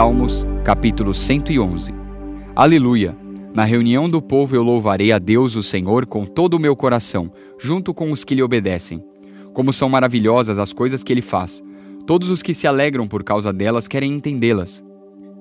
Salmos, capítulo 111. Aleluia! Na reunião do povo eu louvarei a Deus, o Senhor, com todo o meu coração, junto com os que lhe obedecem. Como são maravilhosas as coisas que ele faz. Todos os que se alegram por causa delas querem entendê-las.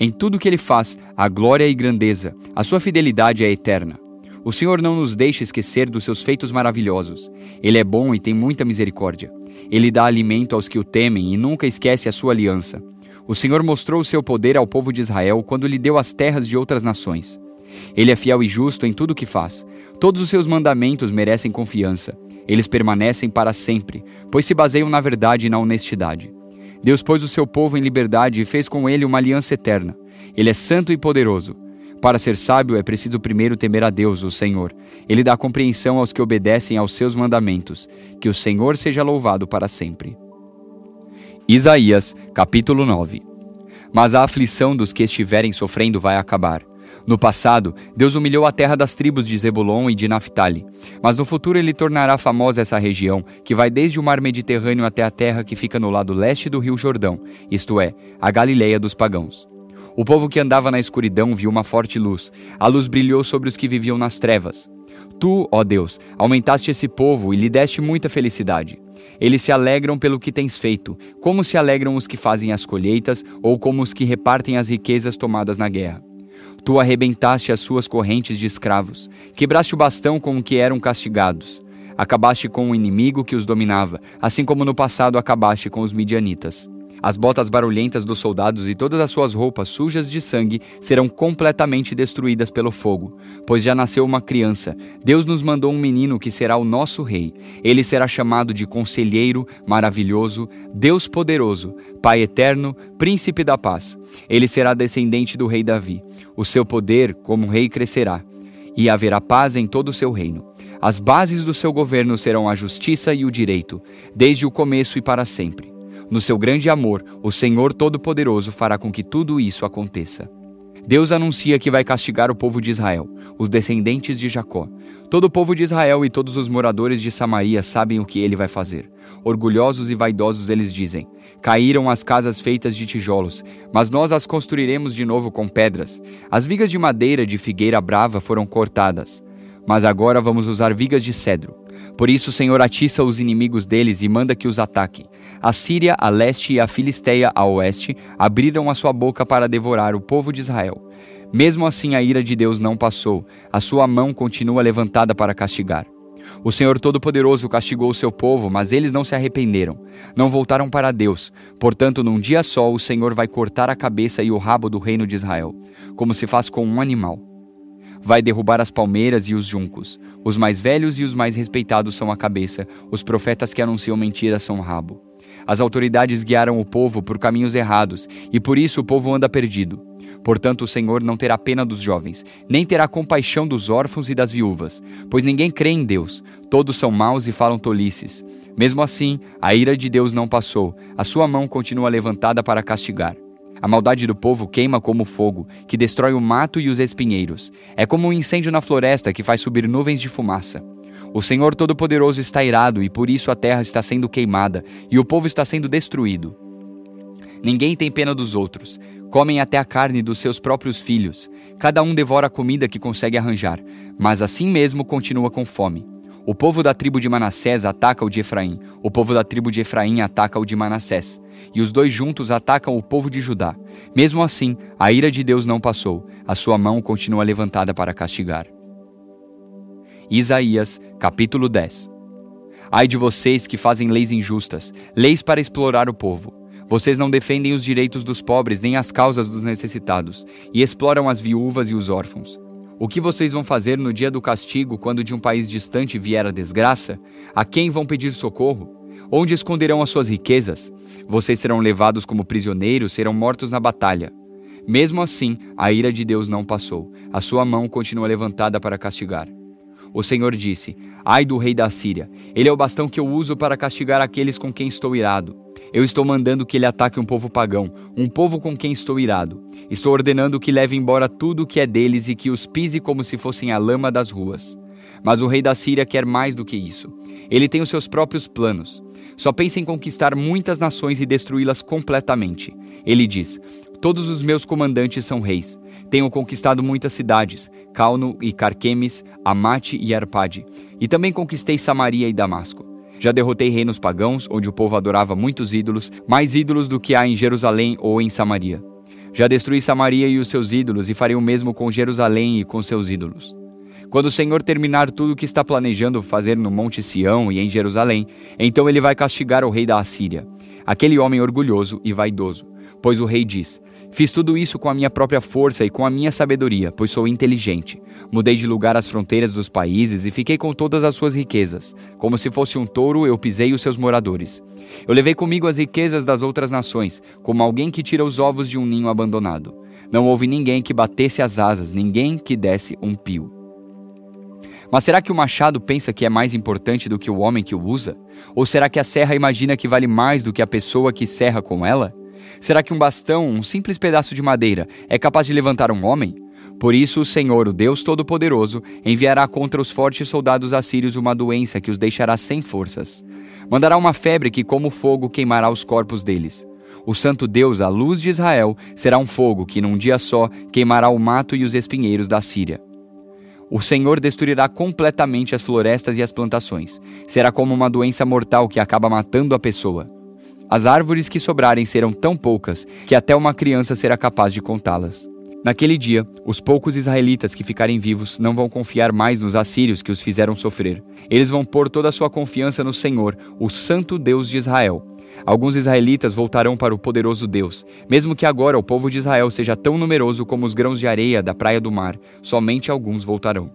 Em tudo que ele faz, há glória e grandeza, a sua fidelidade é eterna. O Senhor não nos deixa esquecer dos seus feitos maravilhosos. Ele é bom e tem muita misericórdia. Ele dá alimento aos que o temem e nunca esquece a sua aliança. O Senhor mostrou o seu poder ao povo de Israel quando lhe deu as terras de outras nações. Ele é fiel e justo em tudo o que faz. Todos os seus mandamentos merecem confiança. Eles permanecem para sempre, pois se baseiam na verdade e na honestidade. Deus pôs o seu povo em liberdade e fez com ele uma aliança eterna. Ele é santo e poderoso. Para ser sábio é preciso primeiro temer a Deus, o Senhor. Ele dá compreensão aos que obedecem aos seus mandamentos. Que o Senhor seja louvado para sempre. Isaías, capítulo 9. Mas a aflição dos que estiverem sofrendo vai acabar. No passado, Deus humilhou a terra das tribos de Zebulon e de Naphtali, mas no futuro ele tornará famosa essa região, que vai desde o mar Mediterrâneo até a terra que fica no lado leste do rio Jordão, isto é, a Galileia dos pagãos. O povo que andava na escuridão viu uma forte luz. A luz brilhou sobre os que viviam nas trevas. Tu, ó Deus, aumentaste esse povo e lhe deste muita felicidade. Eles se alegram pelo que tens feito, como se alegram os que fazem as colheitas ou como os que repartem as riquezas tomadas na guerra. Tu arrebentaste as suas correntes de escravos, quebraste o bastão com que eram castigados. Acabaste com o inimigo que os dominava, assim como no passado acabaste com os midianitas. As botas barulhentas dos soldados e todas as suas roupas sujas de sangue serão completamente destruídas pelo fogo, pois já nasceu uma criança. Deus nos mandou um menino que será o nosso rei. Ele será chamado de Conselheiro Maravilhoso, Deus Poderoso, Pai Eterno, Príncipe da Paz. Ele será descendente do rei Davi. O seu poder, como rei, crescerá, e haverá paz em todo o seu reino. As bases do seu governo serão a justiça e o direito, desde o começo e para sempre. No seu grande amor, o Senhor Todo-Poderoso fará com que tudo isso aconteça. Deus anuncia que vai castigar o povo de Israel, os descendentes de Jacó. Todo o povo de Israel e todos os moradores de Samaria sabem o que ele vai fazer. Orgulhosos e vaidosos eles dizem: Caíram as casas feitas de tijolos, mas nós as construiremos de novo com pedras. As vigas de madeira de figueira brava foram cortadas, mas agora vamos usar vigas de cedro. Por isso o Senhor atiça os inimigos deles e manda que os ataquem. A Síria a leste e a Filisteia a oeste abriram a sua boca para devorar o povo de Israel. Mesmo assim, a ira de Deus não passou, a sua mão continua levantada para castigar. O Senhor Todo-Poderoso castigou o seu povo, mas eles não se arrependeram, não voltaram para Deus. Portanto, num dia só, o Senhor vai cortar a cabeça e o rabo do reino de Israel, como se faz com um animal. Vai derrubar as palmeiras e os juncos. Os mais velhos e os mais respeitados são a cabeça, os profetas que anunciam mentiras são o rabo. As autoridades guiaram o povo por caminhos errados, e por isso o povo anda perdido. Portanto, o Senhor não terá pena dos jovens, nem terá compaixão dos órfãos e das viúvas, pois ninguém crê em Deus, todos são maus e falam tolices. Mesmo assim, a ira de Deus não passou, a sua mão continua levantada para castigar. A maldade do povo queima como fogo, que destrói o mato e os espinheiros. É como um incêndio na floresta que faz subir nuvens de fumaça. O Senhor Todo-Poderoso está irado e por isso a terra está sendo queimada e o povo está sendo destruído. Ninguém tem pena dos outros. Comem até a carne dos seus próprios filhos. Cada um devora a comida que consegue arranjar, mas assim mesmo continua com fome. O povo da tribo de Manassés ataca o de Efraim, o povo da tribo de Efraim ataca o de Manassés, e os dois juntos atacam o povo de Judá. Mesmo assim, a ira de Deus não passou, a sua mão continua levantada para castigar. Isaías, capítulo 10. Ai de vocês que fazem leis injustas, leis para explorar o povo. Vocês não defendem os direitos dos pobres nem as causas dos necessitados, e exploram as viúvas e os órfãos. O que vocês vão fazer no dia do castigo quando de um país distante vier a desgraça? A quem vão pedir socorro? Onde esconderão as suas riquezas? Vocês serão levados como prisioneiros, serão mortos na batalha. Mesmo assim, a ira de Deus não passou, a sua mão continua levantada para castigar. O Senhor disse: Ai do rei da Síria, ele é o bastão que eu uso para castigar aqueles com quem estou irado. Eu estou mandando que ele ataque um povo pagão, um povo com quem estou irado. Estou ordenando que leve embora tudo o que é deles e que os pise como se fossem a lama das ruas. Mas o rei da Síria quer mais do que isso. Ele tem os seus próprios planos. Só pensa em conquistar muitas nações e destruí-las completamente. Ele diz: Todos os meus comandantes são reis. Tenho conquistado muitas cidades, Calno e Carquemes, Amate e Arpade, e também conquistei Samaria e Damasco. Já derrotei reinos pagãos, onde o povo adorava muitos ídolos, mais ídolos do que há em Jerusalém ou em Samaria. Já destruí Samaria e os seus ídolos, e farei o mesmo com Jerusalém e com seus ídolos. Quando o Senhor terminar tudo o que está planejando fazer no Monte Sião e em Jerusalém, então ele vai castigar o rei da Assíria, aquele homem orgulhoso e vaidoso. Pois o rei diz: Fiz tudo isso com a minha própria força e com a minha sabedoria, pois sou inteligente. Mudei de lugar as fronteiras dos países e fiquei com todas as suas riquezas. Como se fosse um touro, eu pisei os seus moradores. Eu levei comigo as riquezas das outras nações, como alguém que tira os ovos de um ninho abandonado. Não houve ninguém que batesse as asas, ninguém que desse um pio. Mas será que o machado pensa que é mais importante do que o homem que o usa? Ou será que a serra imagina que vale mais do que a pessoa que serra com ela? Será que um bastão, um simples pedaço de madeira, é capaz de levantar um homem? Por isso, o Senhor, o Deus Todo-Poderoso, enviará contra os fortes soldados assírios uma doença que os deixará sem forças. Mandará uma febre que, como fogo, queimará os corpos deles. O Santo Deus, a luz de Israel, será um fogo que, num dia só, queimará o mato e os espinheiros da Síria. O Senhor destruirá completamente as florestas e as plantações. Será como uma doença mortal que acaba matando a pessoa. As árvores que sobrarem serão tão poucas que até uma criança será capaz de contá-las. Naquele dia, os poucos israelitas que ficarem vivos não vão confiar mais nos assírios que os fizeram sofrer. Eles vão pôr toda a sua confiança no Senhor, o Santo Deus de Israel. Alguns israelitas voltarão para o poderoso Deus, mesmo que agora o povo de Israel seja tão numeroso como os grãos de areia da praia do mar, somente alguns voltarão.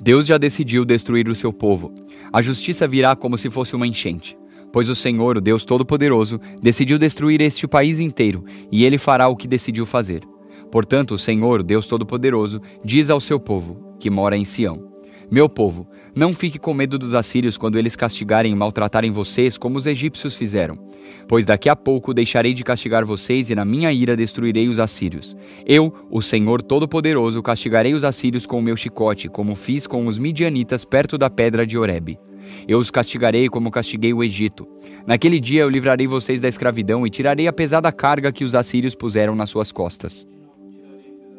Deus já decidiu destruir o seu povo. A justiça virá como se fosse uma enchente pois o Senhor, o Deus Todo-Poderoso, decidiu destruir este país inteiro, e ele fará o que decidiu fazer. Portanto, o Senhor, o Deus Todo-Poderoso, diz ao seu povo, que mora em Sião: Meu povo, não fique com medo dos assírios quando eles castigarem e maltratarem vocês como os egípcios fizeram. Pois daqui a pouco deixarei de castigar vocês e na minha ira destruirei os assírios. Eu, o Senhor Todo-Poderoso, castigarei os assírios com o meu chicote, como fiz com os midianitas perto da pedra de Horebe. Eu os castigarei como castiguei o Egito. Naquele dia eu livrarei vocês da escravidão e tirarei a pesada carga que os assírios puseram nas suas costas.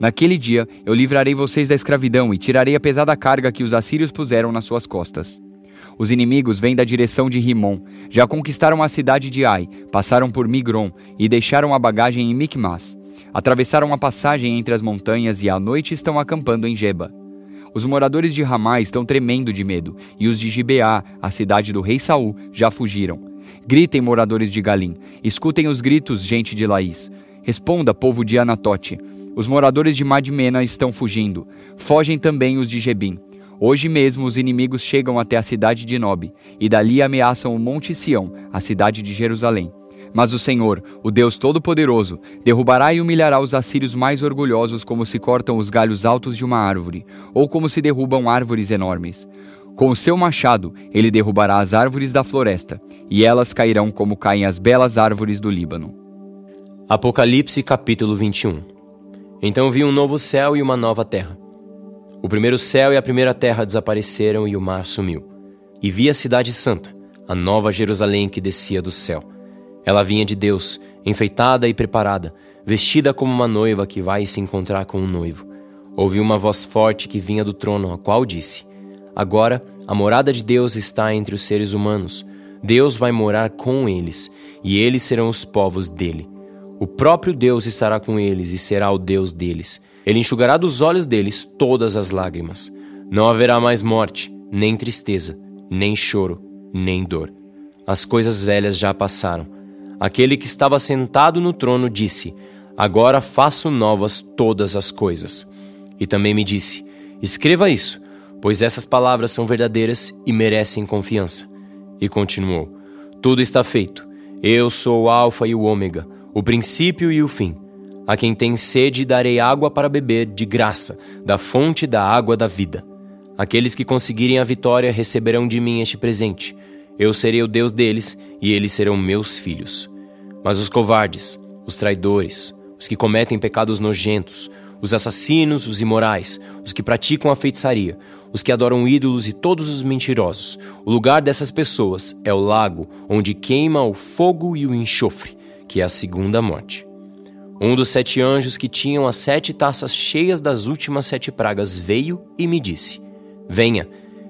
Naquele dia eu livrarei vocês da escravidão e tirarei a pesada carga que os assírios puseram nas suas costas. Os inimigos vêm da direção de Rimon, já conquistaram a cidade de Ai, passaram por Migron e deixaram a bagagem em Micmas. Atravessaram a passagem entre as montanhas e à noite estão acampando em Geba. Os moradores de Ramá estão tremendo de medo, e os de Gibeá, a cidade do rei Saul, já fugiram. Gritem, moradores de Galim, escutem os gritos, gente de Laís. Responda, povo de Anatote. Os moradores de Madmena estão fugindo. Fogem também os de Gebim. Hoje mesmo os inimigos chegam até a cidade de Nob, e dali ameaçam o Monte Sião, a cidade de Jerusalém. Mas o Senhor, o Deus Todo-Poderoso, derrubará e humilhará os assírios mais orgulhosos, como se cortam os galhos altos de uma árvore, ou como se derrubam árvores enormes. Com o seu machado, ele derrubará as árvores da floresta, e elas cairão como caem as belas árvores do Líbano. Apocalipse capítulo 21 Então vi um novo céu e uma nova terra. O primeiro céu e a primeira terra desapareceram e o mar sumiu. E vi a cidade santa, a nova Jerusalém que descia do céu ela vinha de Deus, enfeitada e preparada, vestida como uma noiva que vai se encontrar com um noivo. Ouvi uma voz forte que vinha do trono, a qual disse: Agora a morada de Deus está entre os seres humanos. Deus vai morar com eles, e eles serão os povos dele. O próprio Deus estará com eles e será o Deus deles. Ele enxugará dos olhos deles todas as lágrimas. Não haverá mais morte, nem tristeza, nem choro, nem dor. As coisas velhas já passaram Aquele que estava sentado no trono disse: Agora faço novas todas as coisas. E também me disse: Escreva isso, pois essas palavras são verdadeiras e merecem confiança. E continuou: Tudo está feito. Eu sou o Alfa e o Ômega, o princípio e o fim. A quem tem sede darei água para beber de graça, da fonte da água da vida. Aqueles que conseguirem a vitória receberão de mim este presente eu serei o Deus deles e eles serão meus filhos. Mas os covardes, os traidores, os que cometem pecados nojentos, os assassinos, os imorais, os que praticam a feitiçaria, os que adoram ídolos e todos os mentirosos, o lugar dessas pessoas é o lago onde queima o fogo e o enxofre, que é a segunda morte. Um dos sete anjos que tinham as sete taças cheias das últimas sete pragas veio e me disse: Venha,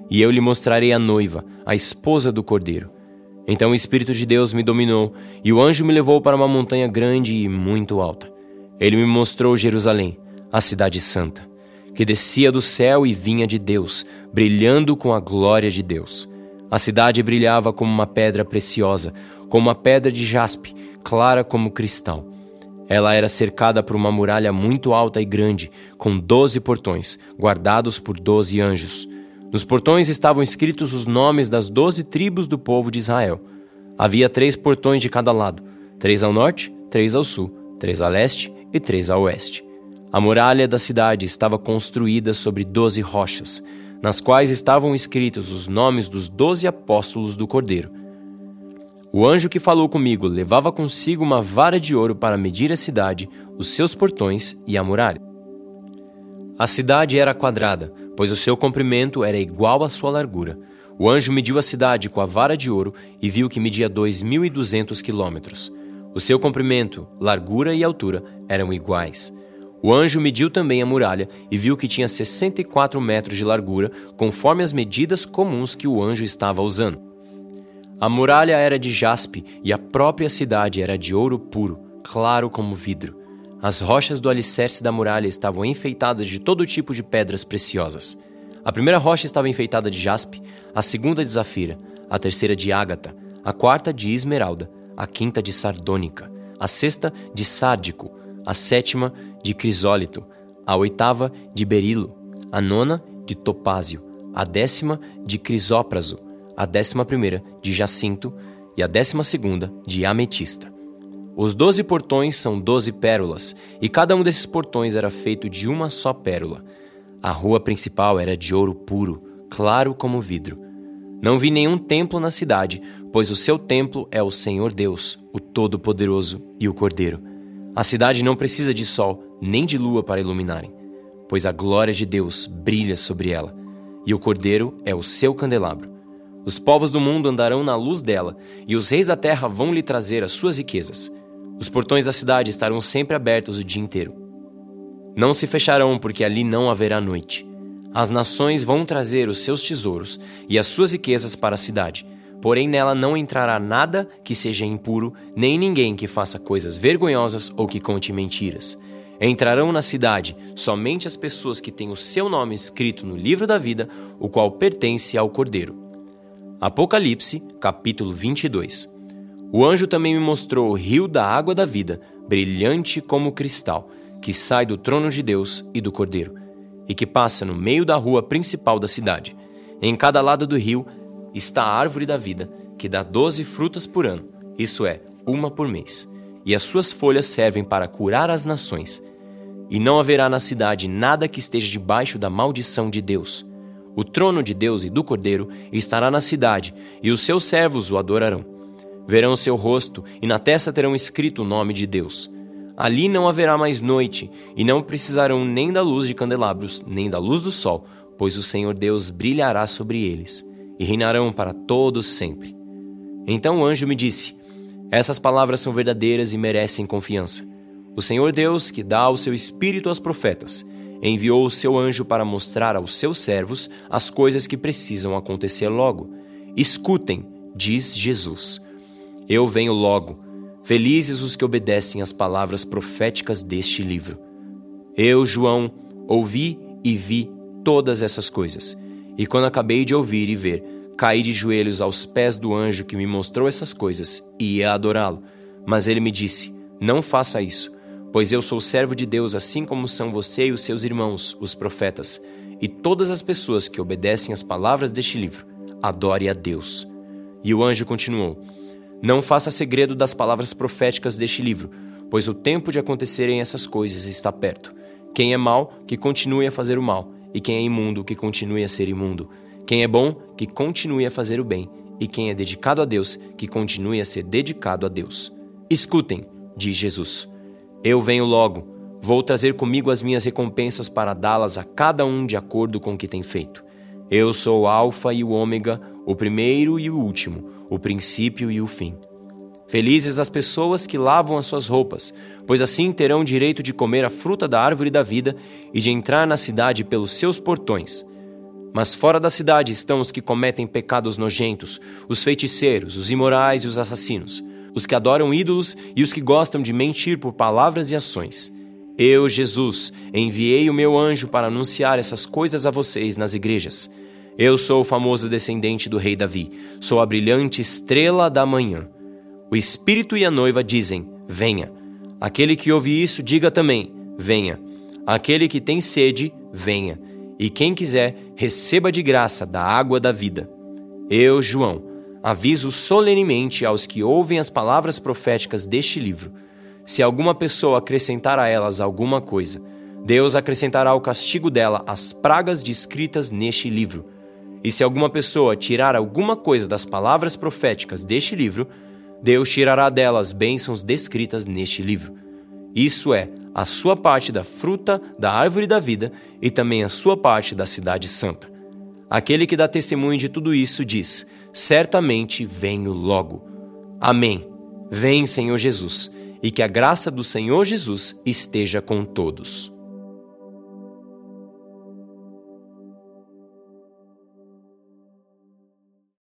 e eu lhe mostrarei a noiva, a esposa do cordeiro. Então o Espírito de Deus me dominou, e o anjo me levou para uma montanha grande e muito alta. Ele me mostrou Jerusalém, a cidade santa, que descia do céu e vinha de Deus, brilhando com a glória de Deus. A cidade brilhava como uma pedra preciosa, como uma pedra de jaspe, clara como cristal. Ela era cercada por uma muralha muito alta e grande, com doze portões, guardados por doze anjos. Nos portões estavam escritos os nomes das doze tribos do povo de Israel. Havia três portões de cada lado: três ao norte, três ao sul, três a leste e três a oeste. A muralha da cidade estava construída sobre doze rochas, nas quais estavam escritos os nomes dos doze apóstolos do Cordeiro. O anjo que falou comigo levava consigo uma vara de ouro para medir a cidade, os seus portões e a muralha. A cidade era quadrada, pois o seu comprimento era igual à sua largura. O anjo mediu a cidade com a vara de ouro e viu que media 2.200 quilômetros. O seu comprimento, largura e altura eram iguais. O anjo mediu também a muralha e viu que tinha 64 metros de largura, conforme as medidas comuns que o anjo estava usando. A muralha era de jaspe e a própria cidade era de ouro puro, claro como vidro. As rochas do alicerce da muralha estavam enfeitadas de todo tipo de pedras preciosas. A primeira rocha estava enfeitada de jaspe, a segunda de zafira, a terceira de ágata, a quarta de esmeralda, a quinta de sardônica, a sexta de sárdico, a sétima de crisólito, a oitava de berilo, a nona de topázio, a décima de crisópraso, a décima primeira de jacinto e a décima segunda de ametista. Os doze portões são doze pérolas, e cada um desses portões era feito de uma só pérola. A rua principal era de ouro puro, claro como vidro. Não vi nenhum templo na cidade, pois o seu templo é o Senhor Deus, o Todo-Poderoso e o Cordeiro. A cidade não precisa de sol nem de lua para iluminarem, pois a glória de Deus brilha sobre ela, e o Cordeiro é o seu candelabro. Os povos do mundo andarão na luz dela, e os reis da terra vão lhe trazer as suas riquezas. Os portões da cidade estarão sempre abertos o dia inteiro. Não se fecharão, porque ali não haverá noite. As nações vão trazer os seus tesouros e as suas riquezas para a cidade, porém nela não entrará nada que seja impuro, nem ninguém que faça coisas vergonhosas ou que conte mentiras. Entrarão na cidade somente as pessoas que têm o seu nome escrito no livro da vida, o qual pertence ao Cordeiro. Apocalipse, capítulo 22. O anjo também me mostrou o rio da água da vida, brilhante como cristal, que sai do trono de Deus e do Cordeiro, e que passa no meio da rua principal da cidade. Em cada lado do rio está a árvore da vida, que dá doze frutas por ano, isso é, uma por mês, e as suas folhas servem para curar as nações. E não haverá na cidade nada que esteja debaixo da maldição de Deus o trono de Deus e do Cordeiro estará na cidade, e os seus servos o adorarão. Verão seu rosto, e na testa terão escrito o nome de Deus. Ali não haverá mais noite, e não precisarão nem da luz de candelabros, nem da luz do sol, pois o Senhor Deus brilhará sobre eles, e reinarão para todos sempre. Então o anjo me disse: Essas palavras são verdadeiras e merecem confiança. O Senhor Deus, que dá o seu espírito aos profetas, enviou o seu anjo para mostrar aos seus servos as coisas que precisam acontecer logo. Escutem, diz Jesus. Eu venho logo. Felizes os que obedecem às palavras proféticas deste livro. Eu, João, ouvi e vi todas essas coisas. E quando acabei de ouvir e ver, caí de joelhos aos pés do anjo que me mostrou essas coisas e ia adorá-lo. Mas ele me disse: Não faça isso Pois eu sou servo de Deus, assim como são você e os seus irmãos, os profetas, e todas as pessoas que obedecem às palavras deste livro. Adore a Deus. E o anjo continuou: Não faça segredo das palavras proféticas deste livro, pois o tempo de acontecerem essas coisas está perto. Quem é mau, que continue a fazer o mal, e quem é imundo, que continue a ser imundo. Quem é bom, que continue a fazer o bem, e quem é dedicado a Deus, que continue a ser dedicado a Deus. Escutem, diz Jesus. Eu venho logo. Vou trazer comigo as minhas recompensas para dá-las a cada um de acordo com o que tem feito. Eu sou o Alfa e o Ômega, o primeiro e o último, o princípio e o fim. Felizes as pessoas que lavam as suas roupas, pois assim terão direito de comer a fruta da árvore da vida e de entrar na cidade pelos seus portões. Mas fora da cidade estão os que cometem pecados nojentos, os feiticeiros, os imorais e os assassinos, os que adoram ídolos e os que gostam de mentir por palavras e ações. Eu, Jesus, enviei o meu anjo para anunciar essas coisas a vocês nas igrejas. Eu sou o famoso descendente do rei Davi, sou a brilhante estrela da manhã. O Espírito e a noiva dizem: Venha. Aquele que ouve isso, diga também: Venha. Aquele que tem sede, venha. E quem quiser, receba de graça da água da vida. Eu, João, aviso solenemente aos que ouvem as palavras proféticas deste livro. Se alguma pessoa acrescentar a elas alguma coisa, Deus acrescentará ao castigo dela as pragas descritas neste livro. E se alguma pessoa tirar alguma coisa das palavras proféticas deste livro, Deus tirará delas bênçãos descritas neste livro. Isso é, a sua parte da fruta da árvore da vida e também a sua parte da cidade santa. Aquele que dá testemunho de tudo isso diz: Certamente venho logo. Amém. Vem, Senhor Jesus, e que a graça do Senhor Jesus esteja com todos.